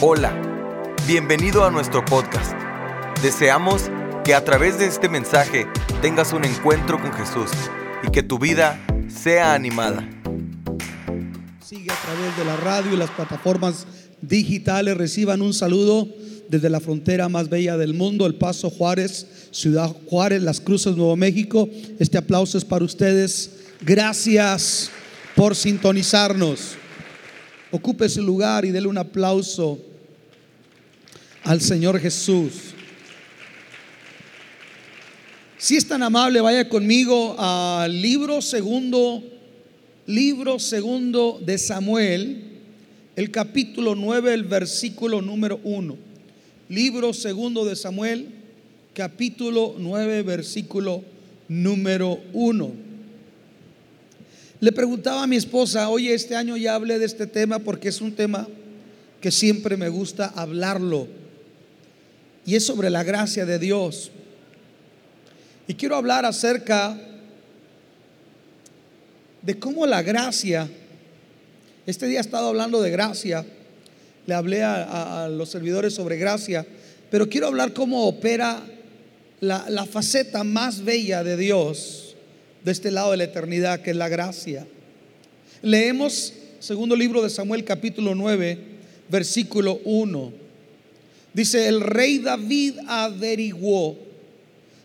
Hola, bienvenido a nuestro podcast. Deseamos que a través de este mensaje tengas un encuentro con Jesús y que tu vida sea animada. Sigue a través de la radio y las plataformas digitales. Reciban un saludo desde la frontera más bella del mundo, El Paso Juárez, Ciudad Juárez, Las Cruces, Nuevo México. Este aplauso es para ustedes. Gracias por sintonizarnos. Ocupe su lugar y dele un aplauso al Señor Jesús. Si es tan amable, vaya conmigo al libro segundo, libro segundo de Samuel, el capítulo 9, el versículo número 1. Libro segundo de Samuel, capítulo 9, versículo número 1. Le preguntaba a mi esposa, oye, este año ya hablé de este tema porque es un tema que siempre me gusta hablarlo y es sobre la gracia de Dios. Y quiero hablar acerca de cómo la gracia, este día he estado hablando de gracia, le hablé a, los servidores sobre gracia, pero quiero hablar cómo opera la, faceta más bella de Dios de este lado de la eternidad, que es la gracia. Leemos segundo libro de Samuel capítulo 9, versículo 1. Dice, el rey David averiguó,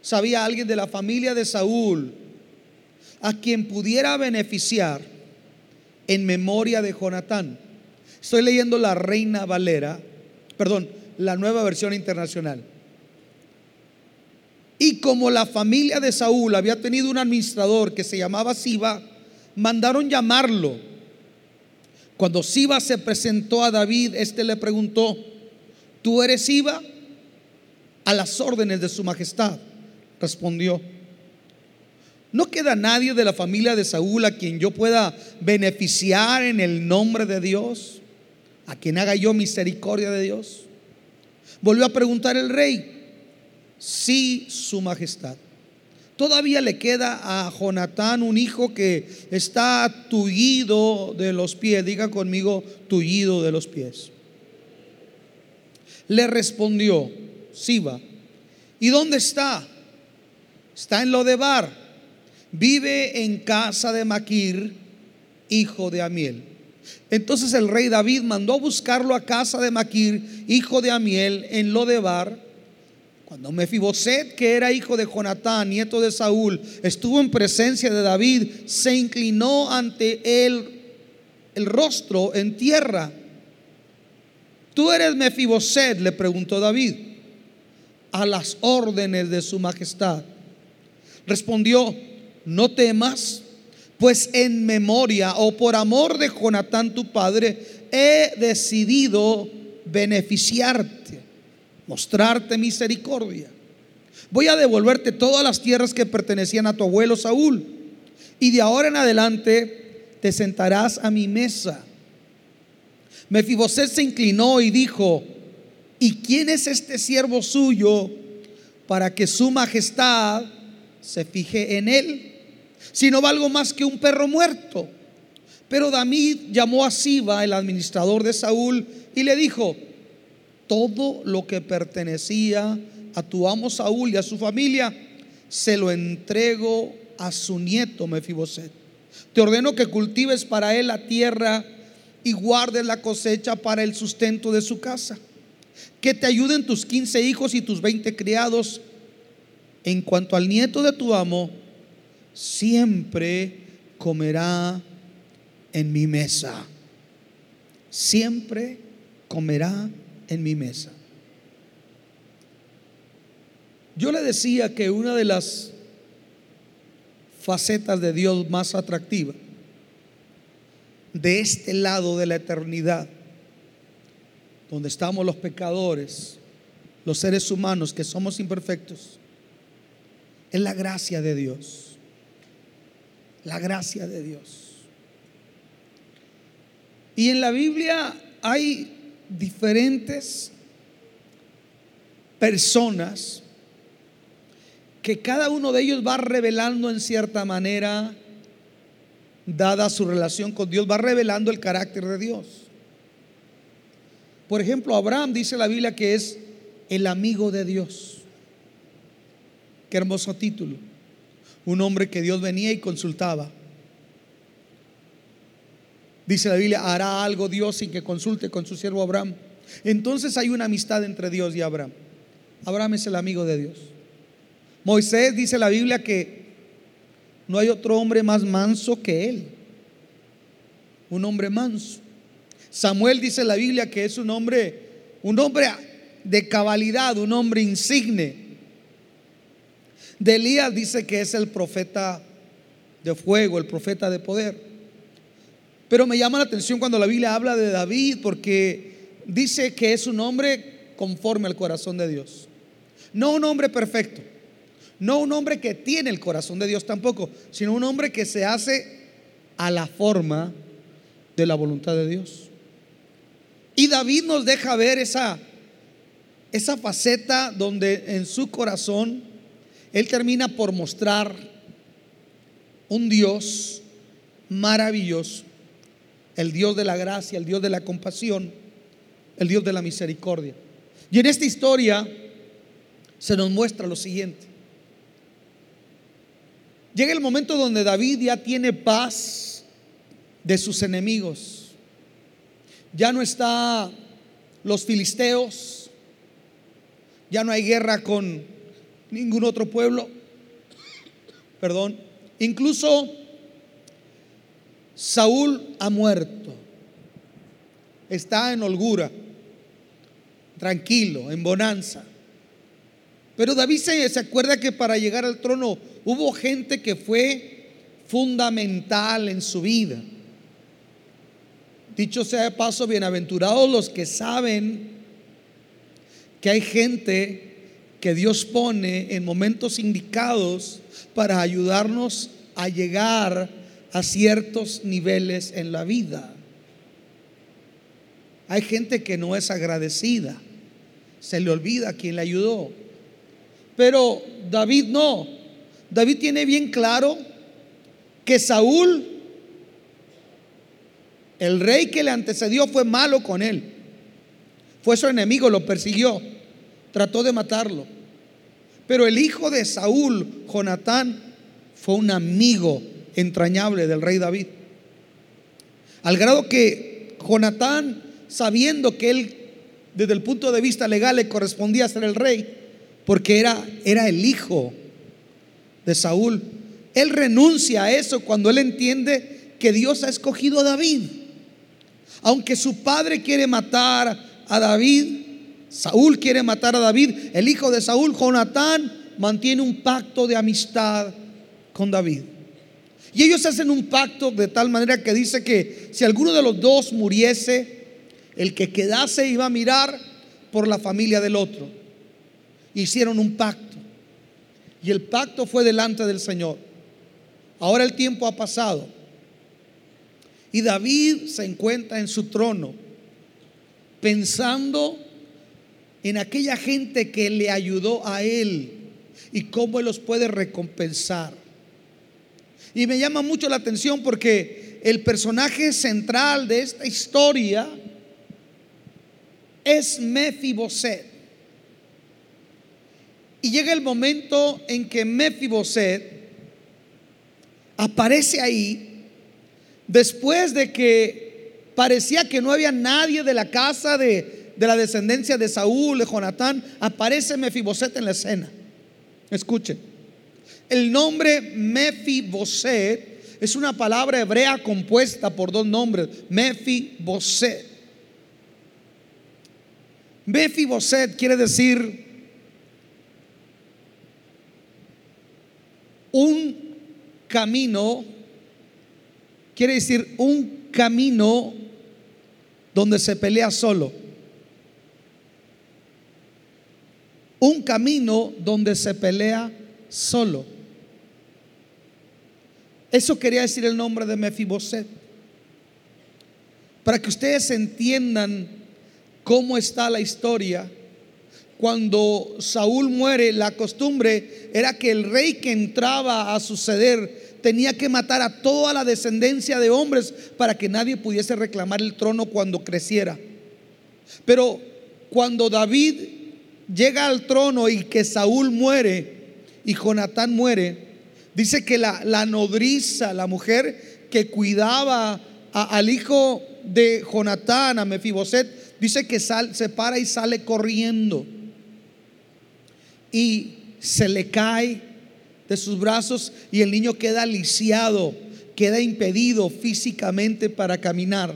sabía alguien de la familia de Saúl a quien pudiera beneficiar en memoria de Jonatán. Estoy leyendo la Reina Valera, perdón, la nueva versión internacional. Y como la familia de Saúl había tenido un administrador que se llamaba Siba, mandaron llamarlo. Cuando Siba se presentó a David, este le preguntó, ¿Tú eres Iba? A las órdenes de su majestad, respondió. No queda nadie de la familia de Saúl a quien yo pueda beneficiar en el nombre de Dios, a quien haga yo misericordia de Dios. Volvió a preguntar el rey, sí, su majestad. Todavía le queda a Jonatán un hijo que está tullido de los pies. Diga conmigo, tullido de los pies. Le respondió Siba, ¿y dónde está? Está en Lodebar. Vive en casa de Maquir, hijo de Amiel. Entonces el rey David mandó buscarlo a casa de Maquir, hijo de Amiel, en Lodebar. Cuando Mefiboset, que era hijo de Jonatán, nieto de Saúl, estuvo en presencia de David, se inclinó ante él el rostro en tierra. Tú eres Mefiboset, le preguntó David, a las órdenes de su majestad. Respondió, no temas, pues en memoria o por amor de Jonatán tu padre, he decidido beneficiarte, mostrarte misericordia. Voy a devolverte todas las tierras que pertenecían a tu abuelo Saúl, y de ahora en adelante te sentarás a mi mesa Mefiboset se inclinó y dijo, ¿y quién es este siervo suyo para que su majestad se fije en él? Si no valgo más que un perro muerto. Pero David llamó a Siba, el administrador de Saúl, y le dijo, todo lo que pertenecía a tu amo Saúl y a su familia, se lo entrego a su nieto Mefiboset. Te ordeno que cultives para él la tierra y guardes la cosecha para el sustento de su casa. Que te ayuden tus 15 hijos y tus 20 criados. En cuanto al nieto de tu amo, siempre comerá en mi mesa. Siempre comerá en mi mesa. Yo le decía que una de las facetas de Dios más atractivas de este lado de la eternidad, donde estamos los pecadores, los seres humanos que somos imperfectos, es la gracia de Dios. La gracia de Dios. Y en la Biblia hay diferentes personas que cada uno de ellos va revelando en cierta manera dada su relación con Dios, va revelando el carácter de Dios. Por ejemplo, Abraham dice la Biblia que es el amigo de Dios. Qué hermoso título. Un hombre que Dios venía y consultaba. Dice la Biblia, hará algo Dios sin que consulte con su siervo Abraham. Entonces hay una amistad entre Dios y Abraham. Abraham es el amigo de Dios. Moisés dice la Biblia que no hay otro hombre más manso que él. Un hombre manso. Samuel dice la Biblia que es un hombre, un hombre de cabalidad, un hombre insigne. De Elías dice que es el profeta de fuego, el profeta de poder. Pero me llama la atención cuando la Biblia habla de David porque dice que es un hombre conforme al corazón de Dios. No un hombre perfecto, no un hombre que tiene el corazón de Dios tampoco, sino un hombre que se hace a la forma de la voluntad de Dios. Y David nos deja ver esa, esa faceta donde en su corazón él termina por mostrar un Dios maravilloso, el Dios de la gracia, el Dios de la compasión, el Dios de la misericordia. Y en esta historia se nos muestra lo siguiente. Llega el momento donde David ya tiene paz de sus enemigos. Ya no está los filisteos. Ya no hay guerra con ningún otro pueblo. Perdón. Incluso Saúl ha muerto. Está en holgura, tranquilo, en bonanza. Pero David se, se, acuerda que para llegar al trono hubo gente que fue fundamental en su vida. Dicho sea de paso, bienaventurados los que saben que hay gente que Dios pone en momentos indicados para ayudarnos a llegar a ciertos niveles en la vida. Hay gente que no es agradecida, se le olvida a quien le ayudó. Pero David no. David tiene bien claro que Saúl, el rey que le antecedió, fue malo con él. Fue su enemigo, lo persiguió, trató de matarlo. Pero el hijo de Saúl, Jonatán, fue un amigo entrañable del rey David. Al grado que Jonatán, sabiendo que él, desde el punto de vista legal, le correspondía ser el rey, porque era, era el hijo de Saúl. Él renuncia a eso cuando él entiende que Dios ha escogido a David. Aunque su padre quiere matar a David, Saúl quiere matar a David, el hijo de Saúl, Jonatán, mantiene un pacto de amistad con David. Y ellos hacen un pacto de tal manera que dice que si alguno de los dos muriese, el que quedase iba a mirar por la familia del otro hicieron un pacto. Y el pacto fue delante del Señor. Ahora el tiempo ha pasado. Y David se encuentra en su trono pensando en aquella gente que le ayudó a él y cómo él los puede recompensar. Y me llama mucho la atención porque el personaje central de esta historia es Mefiboset. Y llega el momento en que Mefiboset aparece ahí después de que parecía que no había nadie de la casa de, de la descendencia de Saúl, de Jonatán, aparece Mefiboset en la escena. Escuchen. El nombre Mefiboset es una palabra hebrea compuesta por dos nombres, Mefiboset. Mefiboset quiere decir un camino, quiere decir un camino donde se pelea solo. Un camino donde se pelea solo. Eso quería decir el nombre de Mefiboset. Para que ustedes entiendan cómo está la historia cuando Saúl muere, la costumbre era que el rey que entraba a suceder tenía que matar a toda la descendencia de hombres para que nadie pudiese reclamar el trono cuando creciera. Pero cuando David llega al trono y que Saúl muere y Jonatán muere, dice que la, la nodriza, la mujer que cuidaba al hijo de Jonatán, a Mefiboset, dice que se para y sale corriendo. Y se le cae de sus brazos y el niño queda lisiado, queda impedido físicamente para caminar.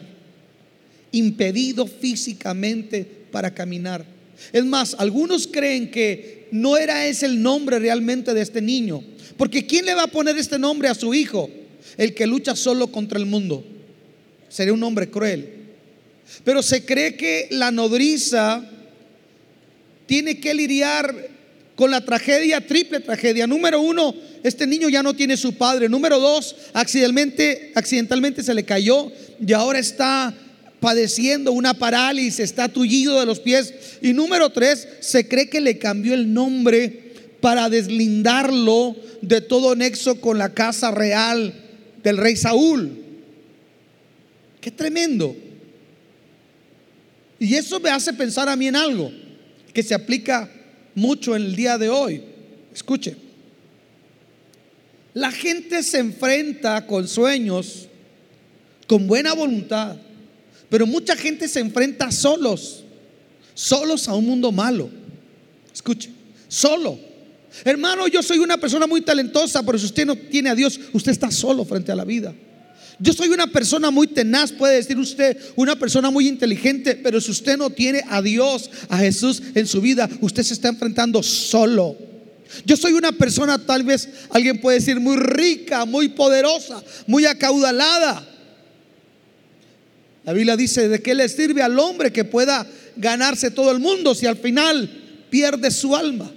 Impedido físicamente para caminar. Es más, algunos creen que no era ese el nombre realmente de este niño. Porque ¿quién le va a poner este nombre a su hijo? El que lucha solo contra el mundo. Sería un hombre cruel. Pero se cree que la nodriza tiene que lidiar con la tragedia, triple tragedia. Número uno, este niño ya no tiene su padre. Número dos, accidentalmente, accidentalmente se le cayó y ahora está padeciendo una parálisis, está tullido de los pies. Y número tres, se cree que le cambió el nombre para deslindarlo de todo nexo con la casa real del rey Saúl. Qué tremendo. Y eso me hace pensar a mí en algo que se aplica mucho en el día de hoy. Escuche, la gente se enfrenta con sueños, con buena voluntad, pero mucha gente se enfrenta solos, solos a un mundo malo. Escuche, solo. Hermano, yo soy una persona muy talentosa, pero si usted no tiene a Dios, usted está solo frente a la vida. Yo soy una persona muy tenaz, puede decir usted, una persona muy inteligente, pero si usted no tiene a Dios, a Jesús en su vida, usted se está enfrentando solo. Yo soy una persona, tal vez alguien puede decir, muy rica, muy poderosa, muy acaudalada. La Biblia dice, ¿de qué le sirve al hombre que pueda ganarse todo el mundo si al final pierde su alma?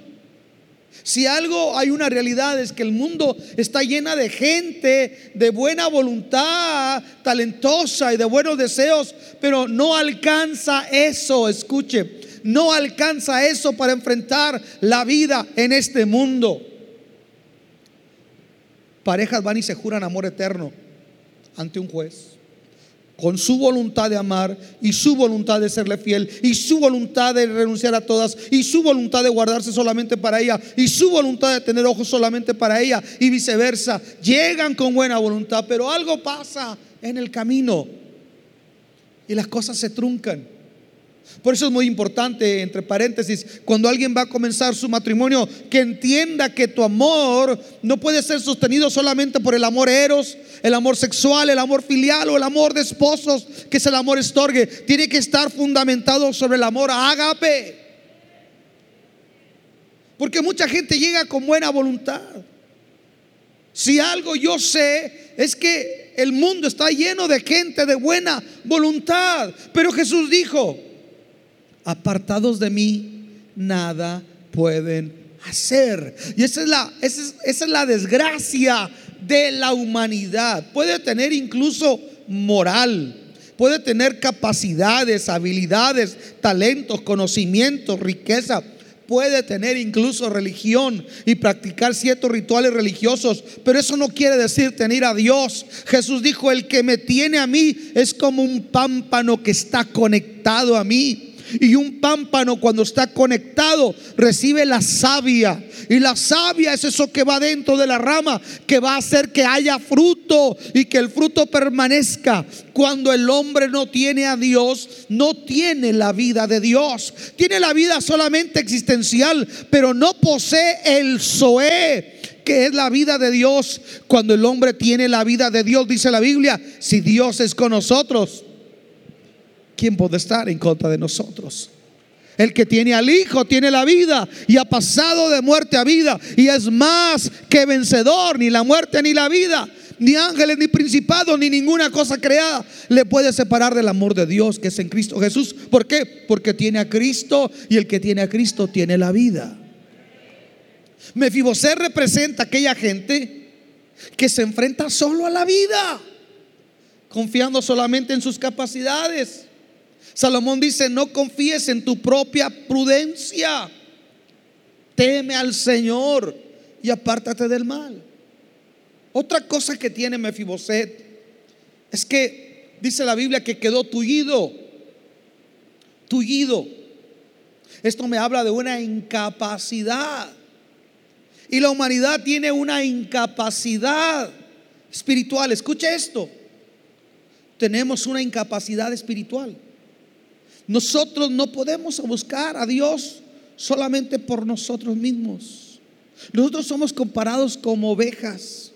Si algo hay una realidad es que el mundo está llena de gente de buena voluntad, talentosa y de buenos deseos, pero no alcanza eso, escuche, no alcanza eso para enfrentar la vida en este mundo. Parejas van y se juran amor eterno ante un juez con su voluntad de amar y su voluntad de serle fiel y su voluntad de renunciar a todas y su voluntad de guardarse solamente para ella y su voluntad de tener ojos solamente para ella y viceversa. Llegan con buena voluntad, pero algo pasa en el camino y las cosas se truncan. Por eso es muy importante, entre paréntesis, cuando alguien va a comenzar su matrimonio, que entienda que tu amor no puede ser sostenido solamente por el amor eros, el amor sexual, el amor filial o el amor de esposos, que es el amor estorgue. Tiene que estar fundamentado sobre el amor ágape. Porque mucha gente llega con buena voluntad. Si algo yo sé es que el mundo está lleno de gente de buena voluntad. Pero Jesús dijo, apartados de mí, nada pueden hacer. Y esa es la, esa es, la desgracia de la humanidad. Puede tener incluso moral, puede tener capacidades, habilidades, talentos, conocimientos, riqueza. Puede tener incluso religión y practicar ciertos rituales religiosos, pero eso no quiere decir tener a Dios. Jesús dijo, el que me tiene a mí es como un pámpano que está conectado a mí. Y un pámpano cuando está conectado recibe la savia. Y la savia es eso que va dentro de la rama, que va a hacer que haya fruto y que el fruto permanezca. Cuando el hombre no tiene a Dios, no tiene la vida de Dios. Tiene la vida solamente existencial, pero no posee el Zoé que es la vida de Dios. Cuando el hombre tiene la vida de Dios, dice la Biblia, si Dios es con nosotros, ¿quién puede estar en contra de nosotros? El que tiene al Hijo tiene la vida y ha pasado de muerte a vida y es más que vencedor, ni la muerte ni la vida, ni ángeles, ni principados, ni ninguna cosa creada le puede separar del amor de Dios que es en Cristo Jesús. ¿Por qué? Porque tiene a Cristo y el que tiene a Cristo tiene la vida. Mefiboset representa aquella gente que se enfrenta solo a la vida, confiando solamente en sus capacidades Salomón dice, no confíes en tu propia prudencia. Teme al Señor y apártate del mal. Otra cosa que tiene Mefiboset es que dice la Biblia que quedó tullido. tullido. Esto me habla de una incapacidad. Y la humanidad tiene una incapacidad espiritual. Escuche esto. Tenemos una incapacidad espiritual. Nosotros no podemos buscar a Dios solamente por nosotros mismos. Nosotros somos comparados como ovejas.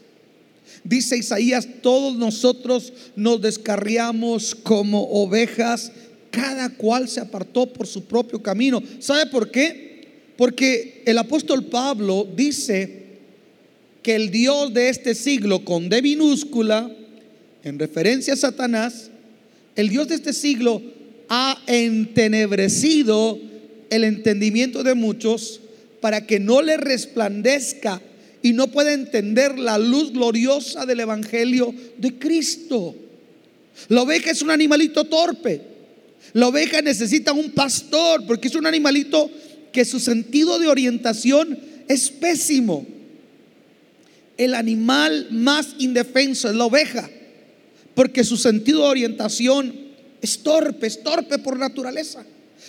Dice Isaías, todos nosotros nos descarriamos como ovejas, cada cual se apartó por su propio camino. ¿Sabe por qué? Porque el apóstol Pablo dice que el Dios de este siglo, con D minúscula, en referencia a Satanás, el Dios de este siglo ha entenebrecido el entendimiento de muchos para que no le resplandezca y no pueda entender la luz gloriosa del Evangelio de Cristo. La oveja es un animalito torpe. La oveja necesita un pastor porque es un animalito que su sentido de orientación es pésimo. El animal más indefenso es la oveja porque su sentido de orientación es torpe, es torpe por naturaleza.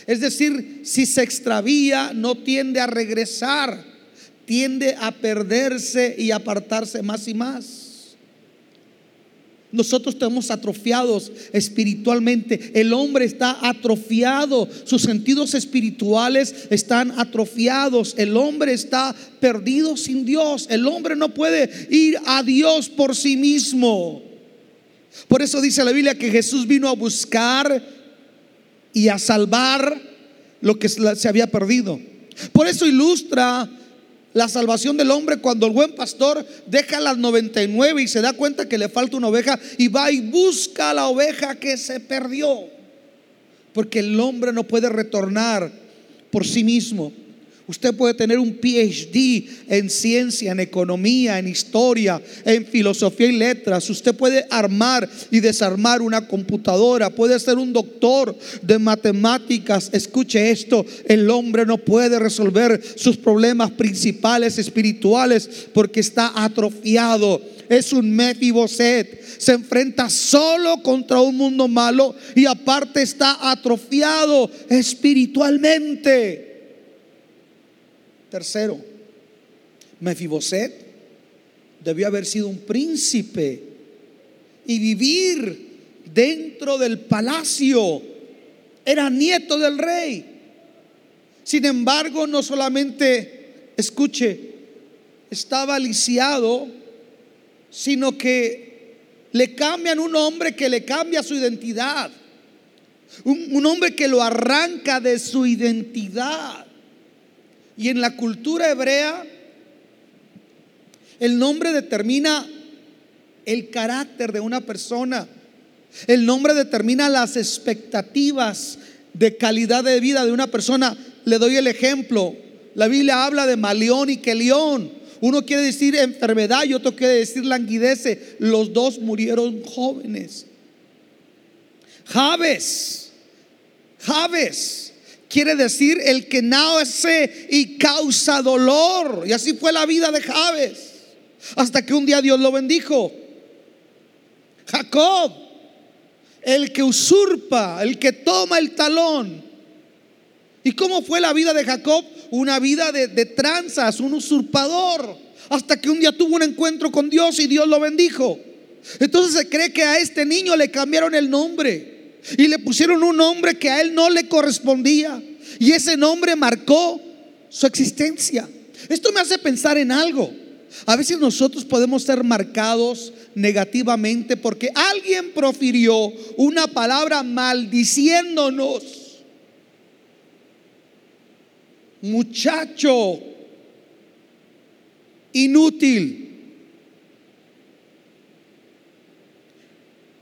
Es decir, si se extravía, no tiende a regresar, tiende a perderse y apartarse más y más. Nosotros estamos atrofiados espiritualmente. El hombre está atrofiado. Sus sentidos espirituales están atrofiados. El hombre está perdido sin Dios. El hombre no puede ir a Dios por sí mismo. Por eso dice la Biblia que Jesús vino a buscar y a salvar lo que se había perdido. Por eso ilustra la salvación del hombre cuando el buen pastor deja las 99 y se da cuenta que le falta una oveja y va y busca la oveja que se perdió. Porque el hombre no puede retornar por sí mismo. Usted puede tener un PhD en ciencia, en economía, en historia, en filosofía y letras. Usted puede armar y desarmar una computadora. Puede ser un doctor de matemáticas. Escuche esto, el hombre no puede resolver sus problemas principales espirituales porque está atrofiado. Es un Mefiboset. Se enfrenta solo contra un mundo malo y aparte está atrofiado espiritualmente. Tercero, Mefiboset debió haber sido un príncipe y vivir dentro del palacio. Era nieto del rey. Sin embargo, no solamente, escuche, estaba lisiado, sino que le cambian un hombre que le cambia su identidad. Un, un hombre que lo arranca de su identidad. Y en la cultura hebrea, el nombre determina el carácter de una persona. El nombre determina las expectativas de calidad de vida de una persona. Le doy el ejemplo. La Biblia habla de maleón y quelión. Uno quiere decir enfermedad y otro quiere decir languidece. Los dos murieron jóvenes. Javes. Javes quiere decir el que nace y causa dolor. Y así fue la vida de Javes. Hasta que un día Dios lo bendijo. Jacob, el que usurpa, el que toma el talón. ¿Y cómo fue la vida de Jacob? Una vida de, de tranzas, un usurpador. Hasta que un día tuvo un encuentro con Dios y Dios lo bendijo. Entonces se cree que a este niño le cambiaron el nombre y le pusieron un nombre que a él no le correspondía. Y ese nombre marcó su existencia. Esto me hace pensar en algo. A veces nosotros podemos ser marcados negativamente porque alguien profirió una palabra maldiciéndonos. Muchacho, inútil.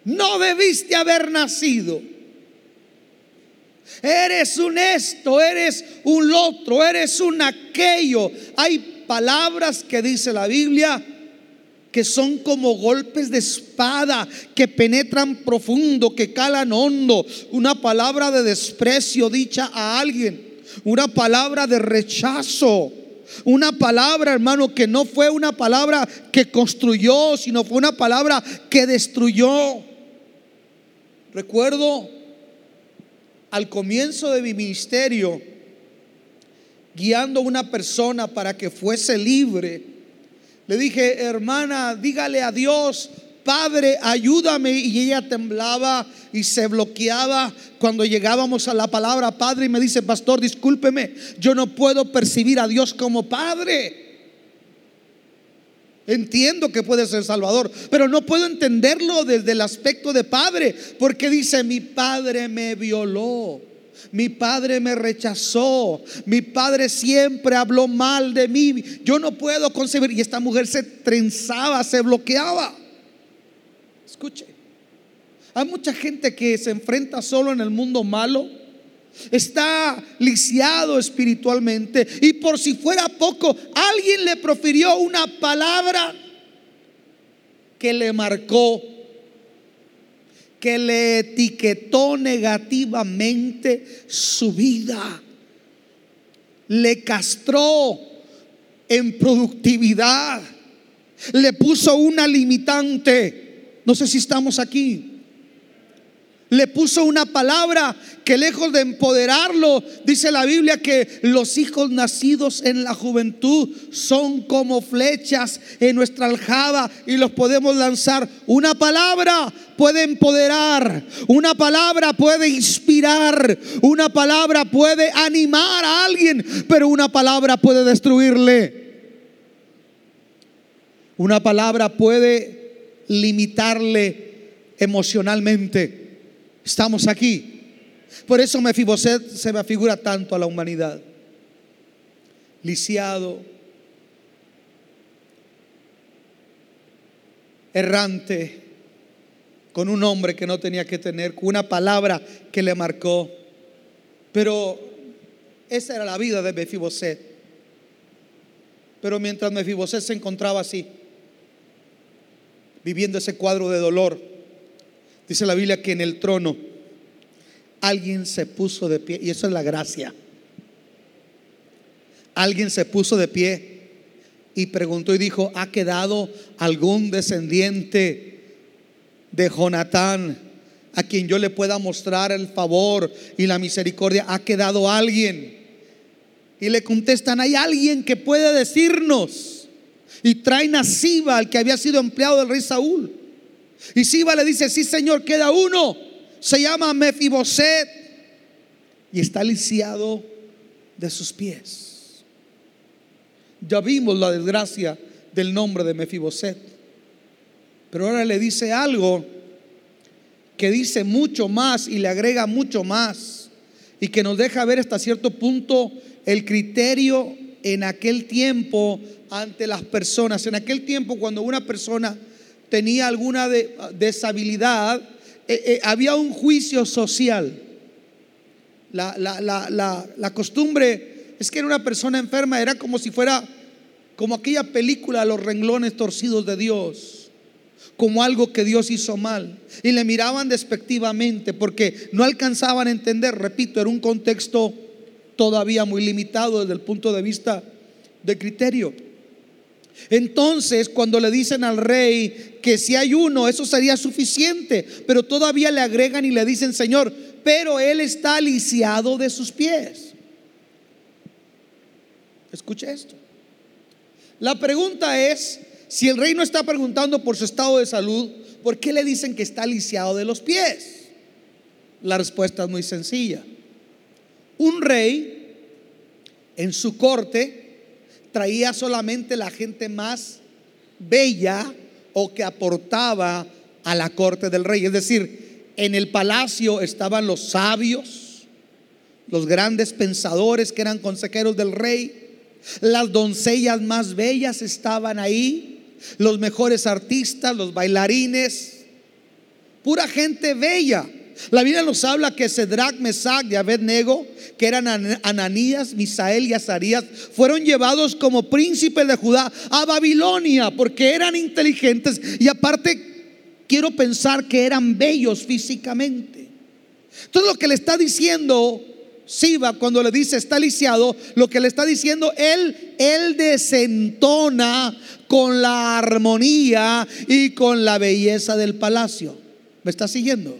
No debiste haber nacido. Eres un esto, eres un otro, eres un aquello. Hay palabras que dice la Biblia que son como golpes de espada que penetran profundo, que calan hondo. Una palabra de desprecio dicha a alguien, una palabra de rechazo. Una palabra, hermano, que no fue una palabra que construyó, sino fue una palabra que destruyó. Recuerdo al comienzo de mi ministerio, guiando a una persona para que fuese libre, le dije, hermana, dígale a Dios, Padre, ayúdame. Y ella temblaba y se bloqueaba cuando llegábamos a la palabra Padre y me dice, pastor, discúlpeme, yo no puedo percibir a Dios como Padre. Entiendo que puede ser Salvador, pero no puedo entenderlo desde el aspecto de padre, porque dice, mi padre me violó, mi padre me rechazó, mi padre siempre habló mal de mí, yo no puedo concebir, y esta mujer se trenzaba, se bloqueaba. Escuche, hay mucha gente que se enfrenta solo en el mundo malo está lisiado espiritualmente. Y por si fuera poco, alguien le profirió una palabra que le marcó, que le etiquetó negativamente su vida, le castró en productividad, le puso una limitante. No sé si estamos aquí le puso una palabra que lejos de empoderarlo, dice la Biblia que los hijos nacidos en la juventud son como flechas en nuestra aljaba y los podemos lanzar. Una palabra puede empoderar, una palabra puede inspirar, una palabra puede animar a alguien, pero una palabra puede destruirle. Una palabra puede limitarle emocionalmente. Estamos aquí. Por eso Mefiboset se me afigura tanto a la humanidad. Lisiado, errante, con un hombre que no tenía que tener, con una palabra que le marcó. Pero esa era la vida de Mefiboset. Pero mientras Mefiboset se encontraba así, viviendo ese cuadro de dolor, Dice la Biblia que en el trono alguien se puso de pie, y eso es la gracia. Alguien se puso de pie y preguntó y dijo, ¿ha quedado algún descendiente de Jonatán a quien yo le pueda mostrar el favor y la misericordia? ¿Ha quedado alguien? Y le contestan, hay alguien que puede decirnos. Y traen a Siba, al que había sido empleado del rey Saúl. Y Siba le dice, sí Señor, queda uno. Se llama Mefiboset. Y está lisiado de sus pies. Ya vimos la desgracia del nombre de Mefiboset. Pero ahora le dice algo que dice mucho más y le agrega mucho más. Y que nos deja ver hasta cierto punto el criterio en aquel tiempo ante las personas. En aquel tiempo cuando una persona tenía alguna deshabilidad, eh, eh, había un juicio social. La, la, costumbre es que era una persona enferma, era como si fuera como aquella película, los renglones torcidos de Dios, como algo que Dios hizo mal. Y le miraban despectivamente porque no alcanzaban a entender, repito, era un contexto todavía muy limitado desde el punto de vista de criterio. Entonces, cuando le dicen al rey que si hay uno, eso sería suficiente, pero todavía le agregan y le dicen, Señor, pero él está lisiado de sus pies. Escuche esto. La pregunta es, si el rey no está preguntando por su estado de salud, ¿por qué le dicen que está lisiado de los pies? La respuesta es muy sencilla. Un rey en su corte traía solamente la gente más bella o que aportaba a la corte del rey. Es decir, en el palacio estaban los sabios, los grandes pensadores que eran consejeros del rey, las doncellas más bellas estaban ahí, los mejores artistas, los bailarines, pura gente bella. La Biblia nos habla que Cedrac, Mesac y Abednego, que eran Ananías, Misael y Azarías, fueron llevados como príncipes de Judá a Babilonia porque eran inteligentes y aparte quiero pensar que eran bellos físicamente. Entonces lo que le está diciendo Siba cuando le dice está lisiado, lo que le está diciendo él, él desentona con la armonía y con la belleza del palacio. ¿Me está siguiendo?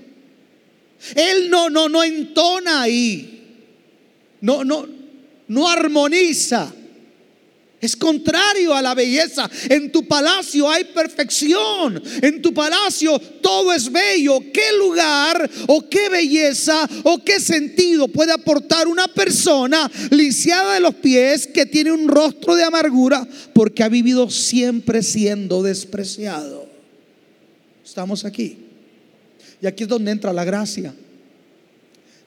Él no, no, no entona ahí. No, no, no armoniza. Es contrario a la belleza. En tu palacio hay perfección. En tu palacio todo es bello. ¿Qué lugar o qué belleza o qué sentido puede aportar una persona lisiada de los pies que tiene un rostro de amargura porque ha vivido siempre siendo despreciado? Estamos aquí. Y aquí es donde entra la gracia.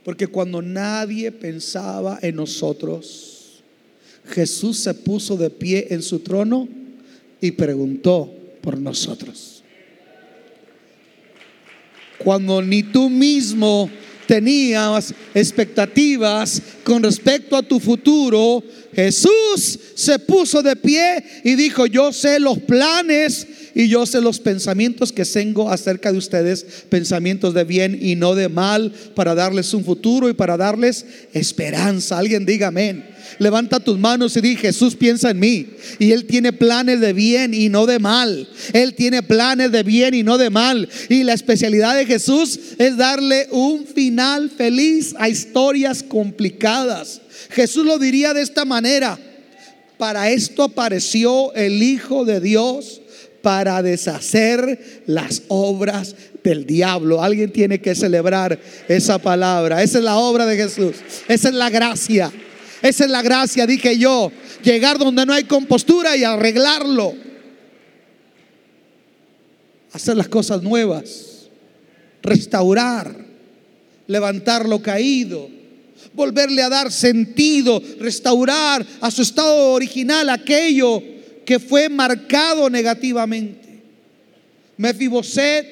Porque cuando nadie pensaba en nosotros, Jesús se puso de pie en su trono y preguntó por nosotros. Cuando ni tú mismo tenías expectativas con respecto a tu futuro, Jesús se puso de pie y dijo, yo sé los planes y yo sé los pensamientos que tengo acerca de ustedes, pensamientos de bien y no de mal, para darles un futuro y para darles esperanza. Alguien diga amén. Levanta tus manos y di, Jesús piensa en mí. Y Él tiene planes de bien y no de mal. Él tiene planes de bien y no de mal. Y la especialidad de Jesús es darle un final feliz a historias complicadas. Jesús lo diría de esta manera. Para esto apareció el Hijo de Dios para deshacer las obras del diablo. Alguien tiene que celebrar esa palabra. Esa es la obra de Jesús. Esa es la gracia. Esa es la gracia, dije yo. Llegar donde no hay compostura y arreglarlo. Hacer las cosas nuevas. Restaurar. Levantar lo caído. Volverle a dar sentido. Restaurar a su estado original aquello que fue marcado negativamente. Mefiboset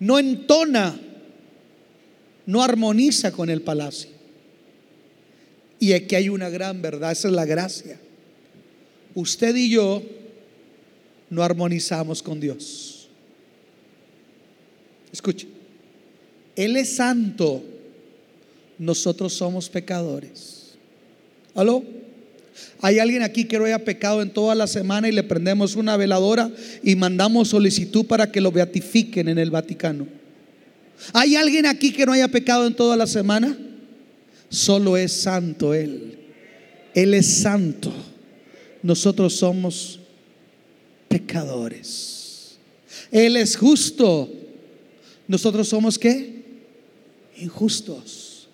no entona, no armoniza con el palacio. Y aquí hay una gran verdad, esa es la gracia. Usted y yo no armonizamos con Dios. Escuche, Él es santo, nosotros somos pecadores. ¿Aló? Hay alguien aquí que no haya pecado en toda la semana y le prendemos una veladora y mandamos solicitud para que lo beatifiquen en el Vaticano. ¿Hay alguien aquí que no haya pecado en toda la semana? Solo es santo Él. Él es santo. Nosotros somos pecadores. Él es justo. Nosotros somos qué? Injustos.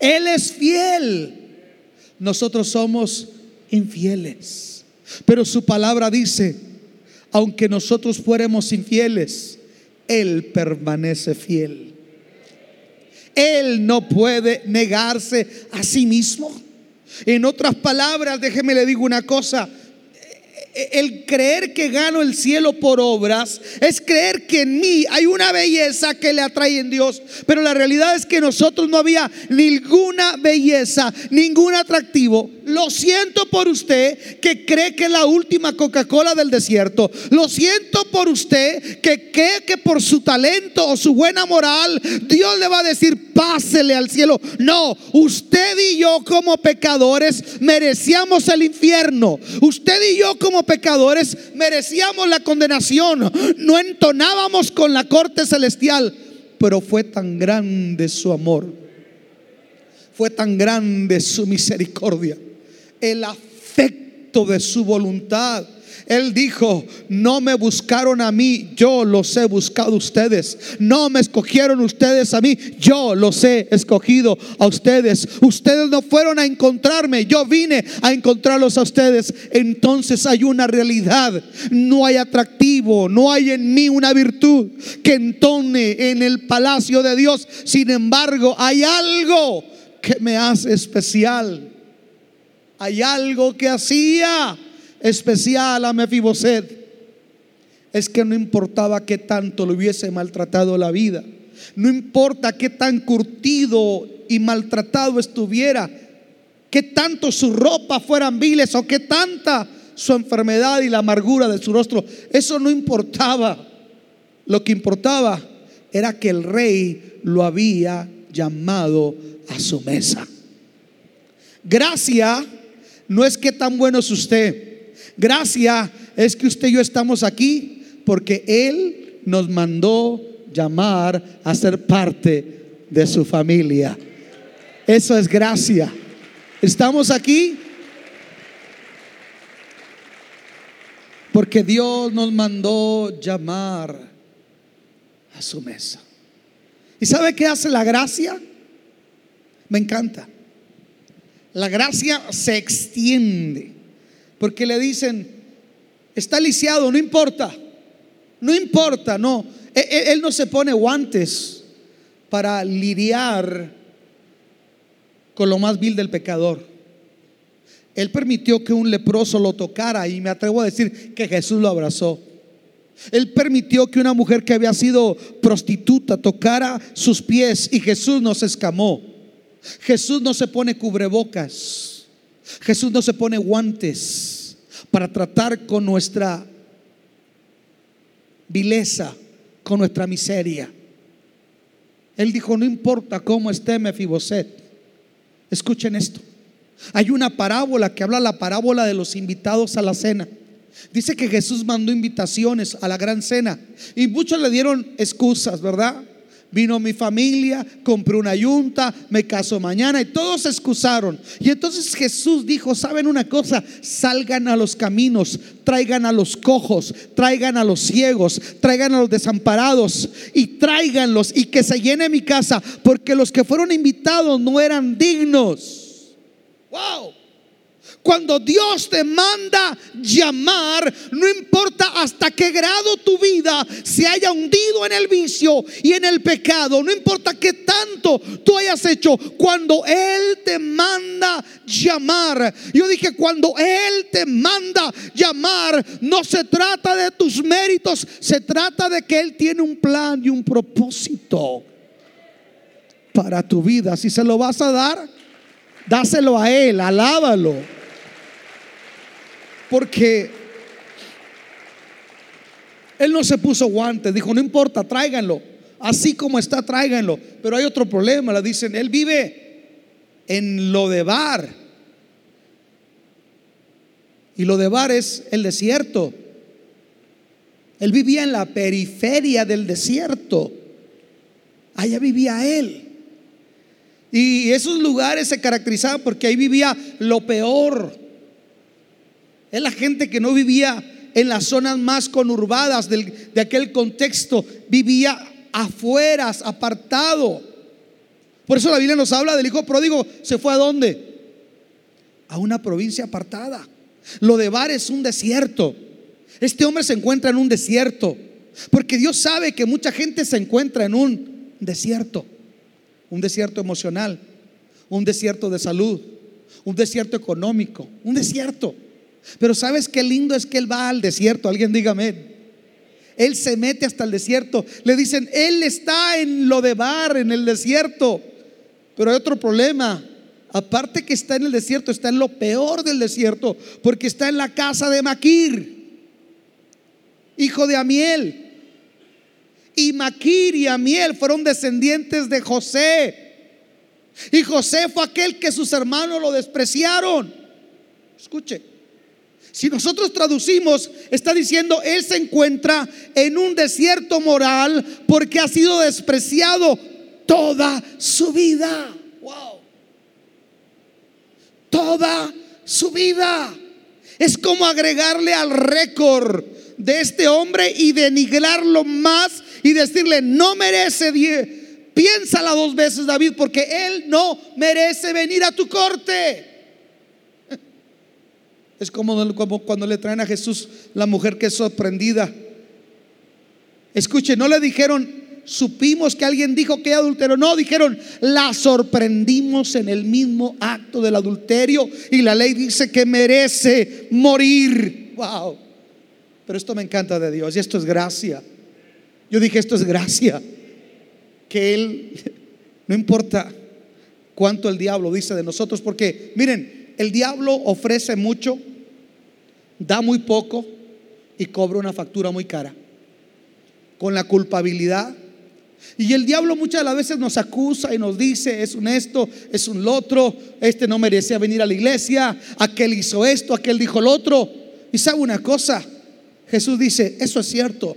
Él es fiel. Nosotros somos infieles. Pero su palabra dice, aunque nosotros fuéramos infieles, Él permanece fiel. Él no puede negarse a sí mismo. En otras palabras, déjeme le digo una cosa, el creer que gano el cielo por obras es creer que en mí hay una belleza que le atrae en Dios. Pero la realidad es que nosotros no había ninguna belleza, ningún atractivo. Lo siento por usted que cree que es la última Coca-Cola del desierto. Lo siento por usted que cree que por su talento o su buena moral Dios le va a decir pásele al cielo. No, usted y yo como pecadores merecíamos el infierno. Usted y yo como pecadores merecíamos la condenación. No entonábamos con la corte celestial, pero fue tan grande su amor. Fue tan grande su misericordia. El afecto de su voluntad él dijo, no me buscaron a mí, yo los he buscado ustedes. No me escogieron ustedes a mí, yo los he escogido a ustedes. Ustedes no fueron a encontrarme, yo vine a encontrarlos a ustedes. Entonces hay una realidad, no hay atractivo, no hay en mí una virtud que entone en el palacio de Dios. Sin embargo, hay algo que me hace especial. Hay algo que hacía especial a Mefiboset es que no importaba qué tanto le hubiese maltratado la vida, no importa qué tan curtido y maltratado estuviera, qué tanto su ropa fueran viles o qué tanta su enfermedad y la amargura de su rostro, eso no importaba. Lo que importaba era que el rey lo había llamado a su mesa. Gracia no es que tan bueno es usted. Gracia es que usted y yo estamos aquí porque Él nos mandó llamar a ser parte de su familia. Eso es gracia. ¿Estamos aquí? Porque Dios nos mandó llamar a su mesa. ¿Y sabe qué hace la gracia? Me encanta. La gracia se extiende. Porque le dicen, está lisiado, no importa. No importa, no. E, e, él, no se pone guantes para lidiar con lo más vil del pecador. Él permitió que un leproso lo tocara y me atrevo a decir que Jesús lo abrazó. Él permitió que una mujer que había sido prostituta tocara sus pies y Jesús no se escamó. Jesús no se pone cubrebocas. Jesús no se pone guantes para tratar con nuestra vileza, con nuestra miseria. Él dijo, no importa cómo esté Mefiboset. Escuchen esto. Hay una parábola que habla la parábola de los invitados a la cena. Dice que Jesús mandó invitaciones a la gran cena y muchos le dieron excusas, ¿verdad? Vino mi familia, compré una yunta, me caso mañana y todos se excusaron. Y entonces Jesús dijo, ¿saben una cosa? Salgan a los caminos, traigan a los cojos, traigan a los ciegos, traigan a los desamparados y tráiganlos y que se llene mi casa, porque los que fueron invitados no eran dignos. Wow. Cuando Dios te manda llamar, no importa hasta qué grado tu vida se haya hundido en el vicio y en el pecado, no importa qué tanto tú hayas hecho, cuando Él te manda llamar, yo dije, cuando Él te manda llamar, no se trata de tus méritos, se trata de que Él tiene un plan y un propósito para tu vida. Si se lo vas a dar, dáselo a Él, alábalo. Porque él no se puso guantes, dijo, no importa, tráiganlo. Así como está, tráiganlo. Pero hay otro problema, le dicen, él vive en lo de bar. Y lo de bar es el desierto. Él vivía en la periferia del desierto. Allá vivía él. Y esos lugares se caracterizaban porque ahí vivía lo peor es la gente que no vivía en las zonas más conurbadas de aquel contexto, vivía afueras, apartado. Por eso la Biblia nos habla del hijo pródigo, ¿se fue a dónde? A una provincia apartada. Lo de Bar es un desierto. Este hombre se encuentra en un desierto, porque Dios sabe que mucha gente se encuentra en un desierto, un desierto emocional, un desierto de salud, un desierto económico, un desierto. Pero ¿sabes qué lindo es que él va al desierto? Alguien dígame. Él se mete hasta el desierto. Le dicen, él está en lo de bar, en el desierto. Pero hay otro problema. Aparte que está en el desierto, está en lo peor del desierto, porque está en la casa de Maquir, hijo de Amiel. Y Maquir y Amiel fueron descendientes de José. Y José fue aquel que sus hermanos lo despreciaron. Escuche. Si nosotros traducimos, está diciendo, Él se encuentra en un desierto moral porque ha sido despreciado toda su vida. Wow. Toda su vida. Es como agregarle al récord de este hombre y denigrarlo más y decirle, no merece, piénsala dos veces David, porque él no merece venir a tu corte. Es como, cuando le traen a Jesús la mujer que es sorprendida. Escuche, no le dijeron, supimos que alguien dijo que adulteró. No, dijeron, la sorprendimos en el mismo acto del adulterio y la ley dice que merece morir. Wow. Pero esto me encanta de Dios y esto es gracia. Yo dije, esto es gracia. Que Él, no importa cuánto el diablo dice de nosotros, porque miren, el diablo ofrece mucho, da muy poco y cobra una factura muy cara. Con la culpabilidad. Y el diablo muchas veces nos acusa y nos dice, es un esto, es un lo otro, este no merecía venir a la iglesia, aquel hizo esto, aquel dijo lo otro. Y sabe una cosa, Jesús dice, eso es cierto,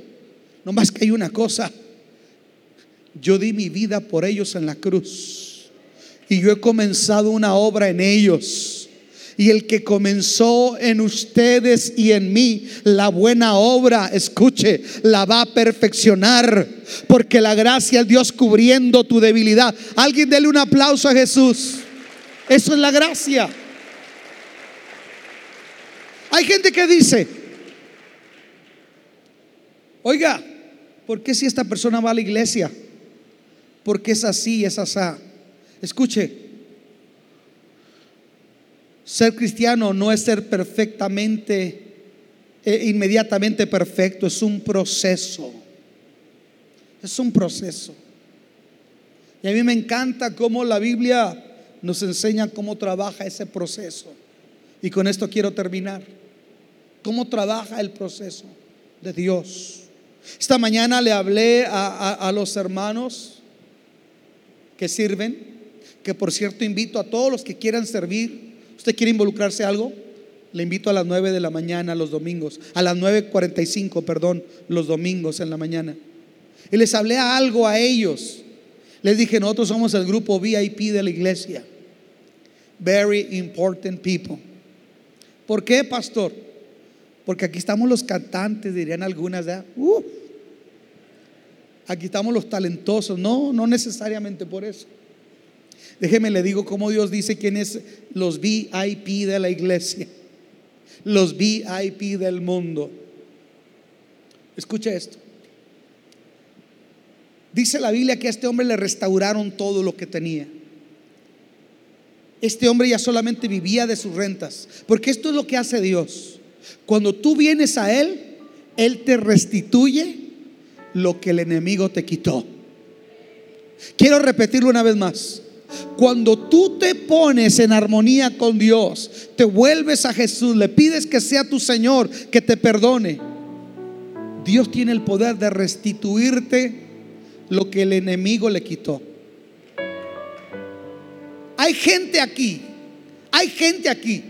no más que hay una cosa, yo di mi vida por ellos en la cruz. Y yo he comenzado una obra en ellos. Y el que comenzó en ustedes y en mí la buena obra, escuche, la va a perfeccionar. Porque la gracia es Dios cubriendo tu debilidad. Alguien dele un aplauso a Jesús. Eso es la gracia. Hay gente que dice, oiga, ¿por qué si esta persona va a la iglesia? Porque es así, es asá. Escuche, ser cristiano no es ser perfectamente, eh, inmediatamente perfecto, es un proceso. Es un proceso. Y a mí me encanta cómo la Biblia nos enseña cómo trabaja ese proceso. Y con esto quiero terminar. ¿Cómo trabaja el proceso de Dios? Esta mañana le hablé a, los hermanos que sirven, que por cierto invito a todos los que quieran servir. ¿Usted quiere involucrarse algo? Le invito a las 9 de la mañana los domingos, a las 9.45, perdón, los domingos en la mañana. Y les hablé algo a ellos. Les dije, nosotros somos el grupo VIP de la iglesia. Very important people. ¿Por qué, pastor? Porque aquí estamos los cantantes, dirían algunas. Uh, aquí estamos los talentosos. No, no necesariamente por eso. Déjeme le digo cómo Dios dice quiénes los VIP de la iglesia. Los VIP del mundo. Escuche esto. Dice la Biblia que a este hombre le restauraron todo lo que tenía. Este hombre ya solamente vivía de sus rentas. Porque esto es lo que hace Dios. Cuando tú vienes a Él, Él te restituye lo que el enemigo te quitó. Quiero repetirlo una vez más. Cuando tú te pones en armonía con Dios, te vuelves a Jesús, le pides que sea tu Señor, que te perdone, Dios tiene el poder de restituirte lo que el enemigo le quitó. Hay gente aquí, hay gente aquí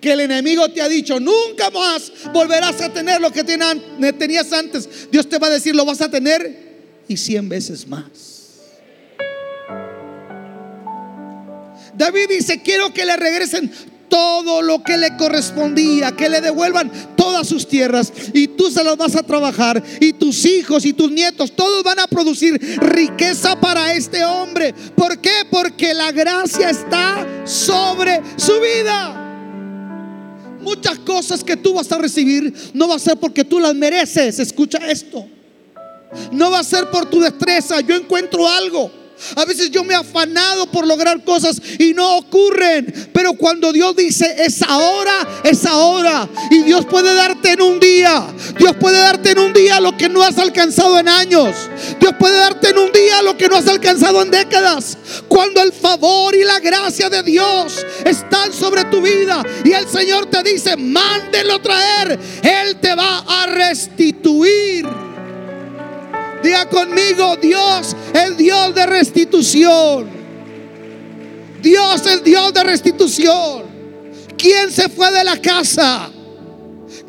que el enemigo te ha dicho, nunca más volverás a tener lo que tenías antes. Dios te va a decir, lo vas a tener y cien veces más. David dice, quiero que le regresen todo lo que le correspondía, que le devuelvan todas sus tierras y tú se las vas a trabajar y tus hijos y tus nietos, todos van a producir riqueza para este hombre. ¿Por qué? Porque la gracia está sobre su vida. Muchas cosas que tú vas a recibir no va a ser porque tú las mereces. Escucha esto. No va a ser por tu destreza. Yo encuentro algo. A veces yo me he afanado por lograr cosas y no ocurren. Pero cuando Dios dice es ahora, es ahora. Y Dios puede darte en un día. Dios puede darte en un día lo que no has alcanzado en años. Dios puede darte en un día lo que no has alcanzado en décadas. Cuando el favor y la gracia de Dios están sobre tu vida y el Señor te dice, mándelo traer, Él te va a restituir. Diga conmigo, Dios es Dios de restitución. Dios es Dios de restitución. ¿Quién se fue de la casa?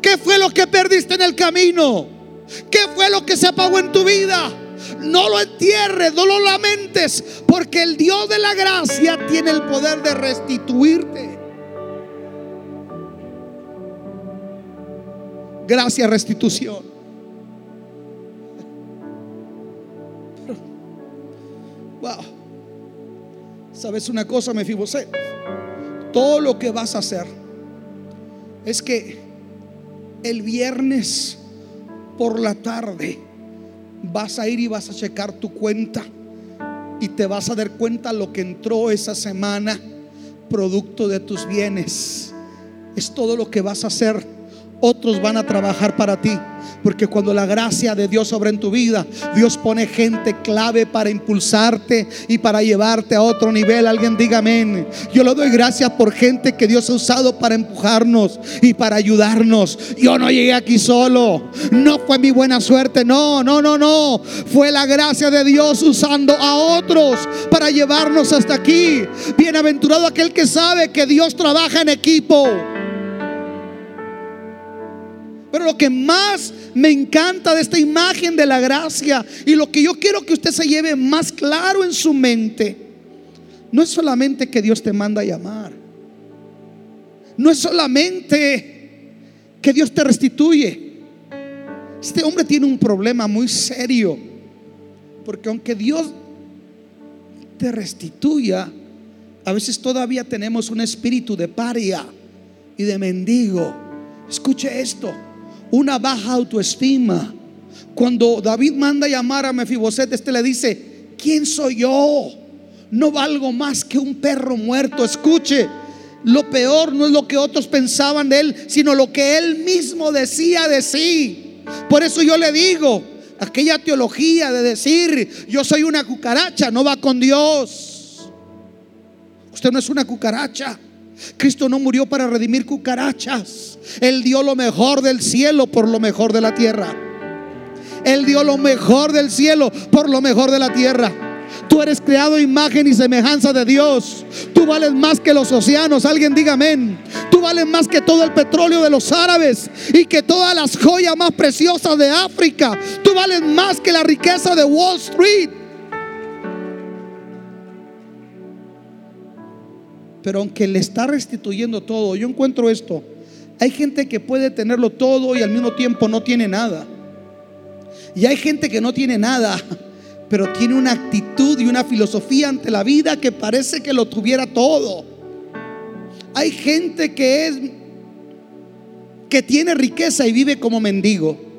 ¿Qué fue lo que perdiste en el camino? ¿Qué fue lo que se apagó en tu vida? No lo entierres, no lo lamentes, porque el Dios de la gracia tiene el poder de restituirte. Gracias, restitución. Wow. ¿Sabes una cosa, me fibosé? Todo lo que vas a hacer es que el viernes por la tarde vas a ir y vas a checar tu cuenta y te vas a dar cuenta lo que entró esa semana producto de tus bienes. Es todo lo que vas a hacer. Otros van a trabajar para ti. Porque cuando la gracia de Dios sobra en tu vida, Dios pone gente clave para impulsarte y para llevarte a otro nivel. Alguien diga amén. Yo le doy gracias por gente que Dios ha usado para empujarnos y para ayudarnos. Yo no llegué aquí solo. No fue mi buena suerte. No, no, no, no. Fue la gracia de Dios usando a otros para llevarnos hasta aquí. Bienaventurado aquel que sabe que Dios trabaja en equipo. Pero lo que más me encanta de esta imagen de la gracia. Y lo que yo quiero que usted se lleve más claro en su mente, no es solamente que Dios te manda a llamar. No es solamente que Dios te restituye. Este hombre tiene un problema muy serio. Porque aunque Dios te restituya, a veces todavía tenemos un espíritu de paria y de mendigo. Escuche esto, una baja autoestima. Cuando David manda llamar a Mefiboset, este le dice, ¿quién soy yo? No valgo más que un perro muerto. Escuche, lo peor no es lo que otros pensaban de él, sino lo que él mismo decía de sí. Por eso yo le digo, aquella teología de decir, yo soy una cucaracha, no va con Dios. Usted no es una cucaracha. Cristo no murió para redimir cucarachas. Él dio lo mejor del cielo por lo mejor de la tierra. Él dio lo mejor del cielo por lo mejor de la tierra. Tú eres creado imagen y semejanza de Dios. Tú vales más que los océanos. Alguien diga amén. Tú vales más que todo el petróleo de los árabes y que todas las joyas más preciosas de África. Tú vales más que la riqueza de Wall Street. Pero aunque le está restituyendo todo, yo encuentro esto. Hay gente que puede tenerlo todo y al mismo tiempo no tiene nada. Y hay gente que no tiene nada, pero tiene una actitud y una filosofía ante la vida que parece que lo tuviera todo. Hay gente que es que tiene riqueza y vive como mendigo.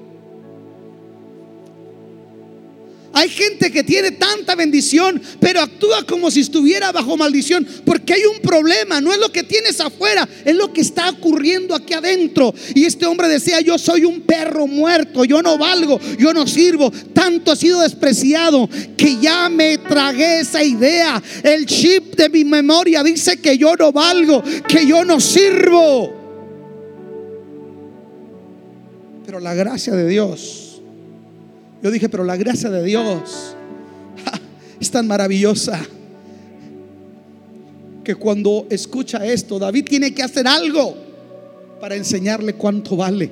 Hay gente que tiene tanta bendición, pero actúa como si estuviera bajo maldición, porque hay un problema, no es lo que tienes afuera, es lo que está ocurriendo aquí adentro. Y este hombre decía, yo soy un perro muerto, yo no valgo, yo no sirvo, tanto ha sido despreciado que ya me tragué esa idea. El chip de mi memoria dice que yo no valgo, que yo no sirvo. Pero la gracia de Dios yo dije, pero la gracia de Dios es tan maravillosa que cuando escucha esto, David tiene que hacer algo para enseñarle cuánto vale,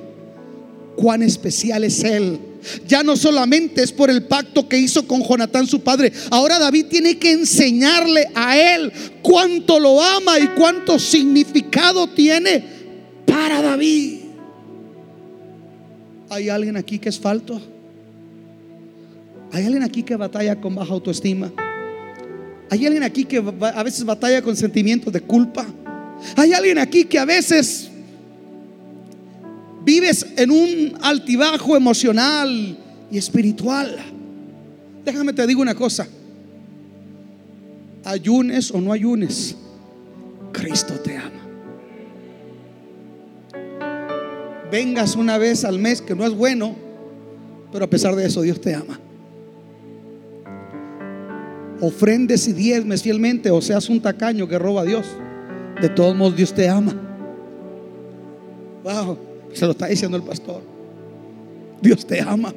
cuán especial es él. Ya no solamente es por el pacto que hizo con Jonatán su padre, ahora David tiene que enseñarle a él cuánto lo ama y cuánto significado tiene para David. ¿Hay alguien aquí que es falto? ¿Hay alguien aquí que batalla con baja autoestima? ¿Hay alguien aquí que a veces batalla con sentimientos de culpa? ¿Hay alguien aquí que a veces vives en un altibajo emocional y espiritual? Déjame te digo una cosa. Ayunes o no ayunes, Cristo te ama. Vengas una vez al mes, que no es bueno, pero a pesar de eso Dios te ama ofrendes y diezmes fielmente o seas un tacaño que roba a Dios, de todos modos Dios te ama. Wow, se lo está diciendo el pastor. Dios te ama.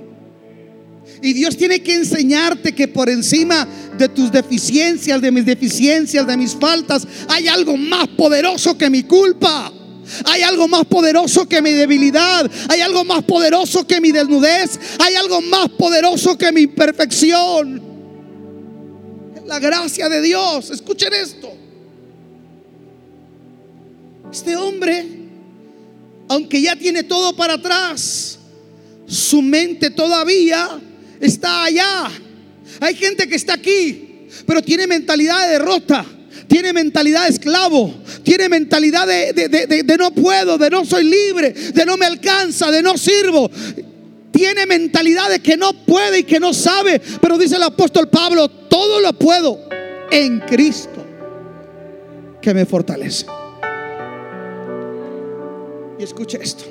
Y Dios tiene que enseñarte que por encima de tus deficiencias, de mis deficiencias, de mis faltas, hay algo más poderoso que mi culpa. Hay algo más poderoso que mi debilidad. Hay algo más poderoso que mi desnudez. Hay algo más poderoso que mi imperfección la gracia de Dios. Escuchen esto. Este hombre, aunque ya tiene todo para atrás, su mente todavía está allá. Hay gente que está aquí, pero tiene mentalidad de derrota. Tiene mentalidad de esclavo. Tiene mentalidad de, de, no puedo, de no soy libre, de no me alcanza, de no sirvo tiene mentalidad de que no puede y que no sabe. Pero dice el apóstol Pablo, todo lo puedo en Cristo que me fortalece. Y escuche esto.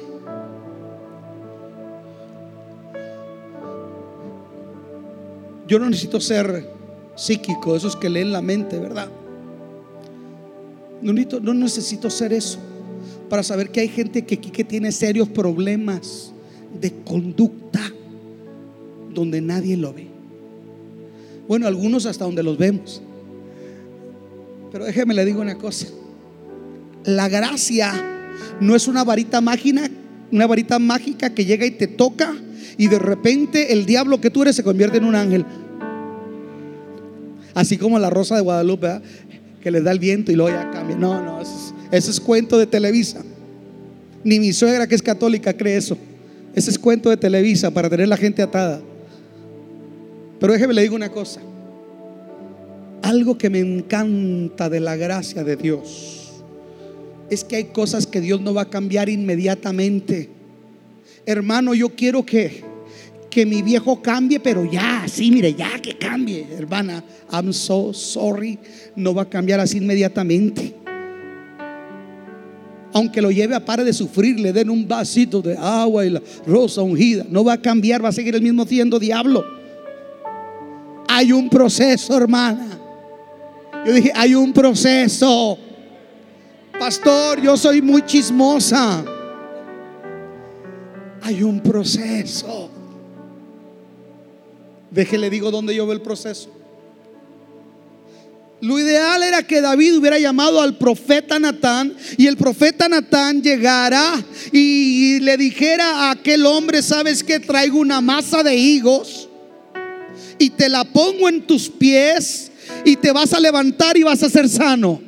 Yo no necesito ser psíquico, esos que leen la mente, ¿verdad? No necesito, no necesito ser eso para saber que hay gente que aquí que tiene serios problemas de conducta donde nadie lo ve. Bueno, algunos hasta donde los vemos. Pero déjeme le digo una cosa. La gracia no es una varita mágica, una varita mágica que llega y te toca y de repente el diablo que tú eres se convierte en un ángel. Así como la rosa de Guadalupe, que le da el viento y luego ya cambia. No, no, eso es, eso es cuento de Televisa. Ni mi suegra que es católica cree eso. Ese es cuento de Televisa para tener la gente atada. Pero déjeme le digo una cosa. Algo que me encanta de la gracia de Dios es que hay cosas que Dios no va a cambiar inmediatamente. Hermano, yo quiero que que mi viejo cambie, pero ya, sí, mire, ya que cambie, hermana. I'm so sorry. No va a cambiar así inmediatamente. Aunque lo lleve a pare de sufrir, le den un vasito de agua y la rosa ungida, no va a cambiar, va a seguir el mismo siendo diablo. Hay un proceso, hermana. Yo dije, hay un proceso. Pastor, yo soy muy chismosa. Hay un proceso. Déjele digo dónde yo veo el proceso. Lo ideal era que David hubiera llamado al profeta Natán y el profeta Natán llegara y le dijera a aquel hombre, sabes que traigo una masa de higos y te la pongo en tus pies y te vas a levantar y vas a ser sano.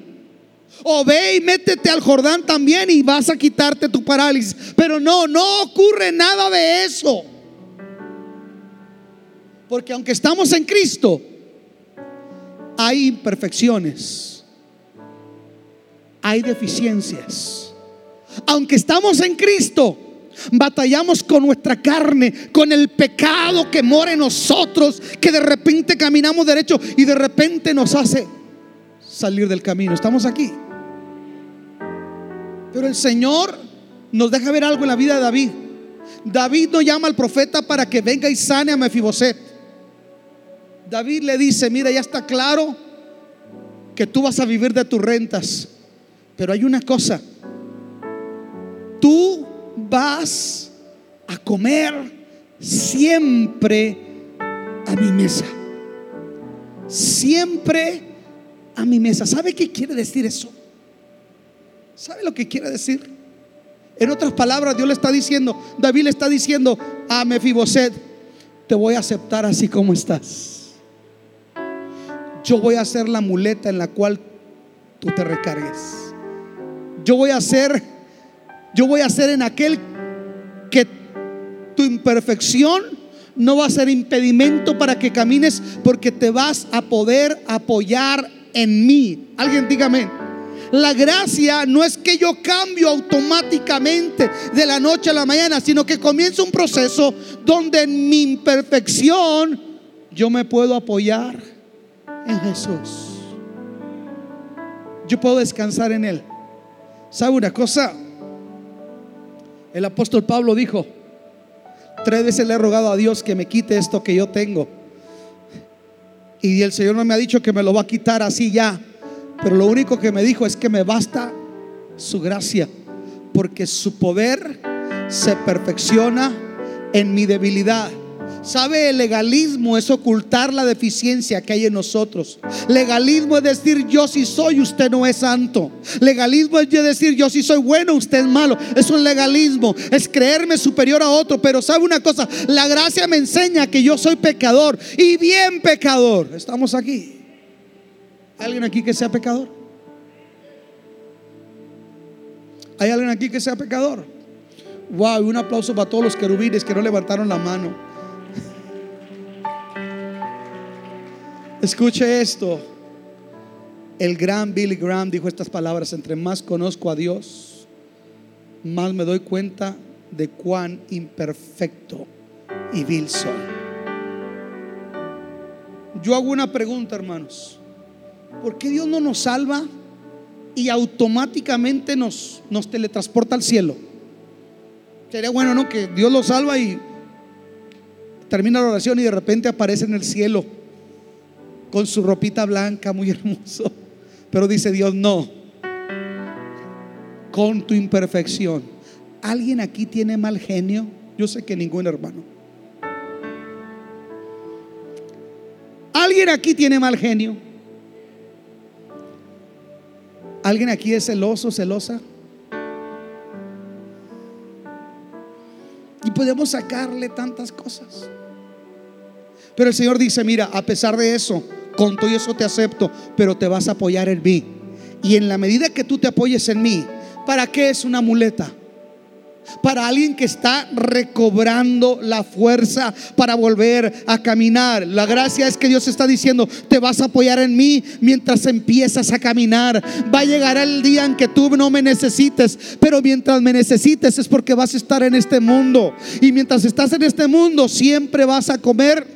O ve y métete al Jordán también y vas a quitarte tu parálisis. Pero no, no ocurre nada de eso. Porque aunque estamos en Cristo, hay imperfecciones, hay deficiencias. Aunque estamos en Cristo, batallamos con nuestra carne, con el pecado que mora en nosotros, que de repente caminamos derecho y de repente nos hace salir del camino. Estamos aquí. Pero el Señor nos deja ver algo en la vida de David. David no llama al profeta para que venga y sane a Mefiboset. David le dice, mira, ya está claro que tú vas a vivir de tus rentas, pero hay una cosa, tú vas a comer siempre a mi mesa, siempre a mi mesa. ¿Sabe qué quiere decir eso? ¿Sabe lo que quiere decir? En otras palabras, Dios le está diciendo, David le está diciendo a Mefiboset, te voy a aceptar así como estás yo voy a ser la muleta en la cual tú te recargues. Yo voy a ser, yo voy a en aquel que tu imperfección no va a ser impedimento para que camines porque te vas a poder apoyar en mí. Alguien dígame. La gracia no es que yo cambio automáticamente de la noche a la mañana, sino que comienza un proceso donde en mi imperfección yo me puedo apoyar en Jesús. Yo puedo descansar en Él. ¿Sabe una cosa? El apóstol Pablo dijo, tres veces le he rogado a Dios que me quite esto que yo tengo. Y el Señor no me ha dicho que me lo va a quitar así ya. Pero lo único que me dijo es que me basta su gracia. Porque su poder se perfecciona en mi debilidad. ¿Sabe? El legalismo es ocultar la deficiencia que hay en nosotros. Legalismo es decir yo sí soy, usted no es santo. Legalismo es decir yo sí soy bueno, usted es malo. Es un legalismo, es creerme superior a otro. Pero ¿sabe una cosa? La gracia me enseña que yo soy pecador y bien pecador. Estamos aquí. ¿Hay alguien aquí que sea pecador? ¿Hay alguien aquí que sea pecador? Wow, un aplauso para todos los querubines que no levantaron la mano. Escuche esto. El gran Billy Graham dijo estas palabras, entre más conozco a Dios, más me doy cuenta de cuán imperfecto y vil soy. Yo hago una pregunta, hermanos. ¿Por qué Dios no nos salva y automáticamente nos, nos teletransporta al cielo? Sería bueno, ¿no? Que Dios lo salva y termina la oración y de repente aparece en el cielo con su ropita blanca, muy hermoso. Pero dice Dios, no, con tu imperfección. ¿Alguien aquí tiene mal genio? Yo sé que ningún hermano. ¿Alguien aquí tiene mal genio? ¿Alguien aquí es celoso, celosa? podemos sacarle tantas cosas. Pero el Señor dice, mira, a pesar de eso, con todo eso te acepto, pero te vas a apoyar en mí. Y en la medida que tú te apoyes en mí, ¿para qué es una muleta? Para alguien que está recobrando la fuerza para volver a caminar. La gracia es que Dios está diciendo, te vas a apoyar en mí mientras empiezas a caminar. Va a llegar el día en que tú no me necesites, pero mientras me necesites es porque vas a estar en este mundo. Y mientras estás en este mundo, siempre vas a comer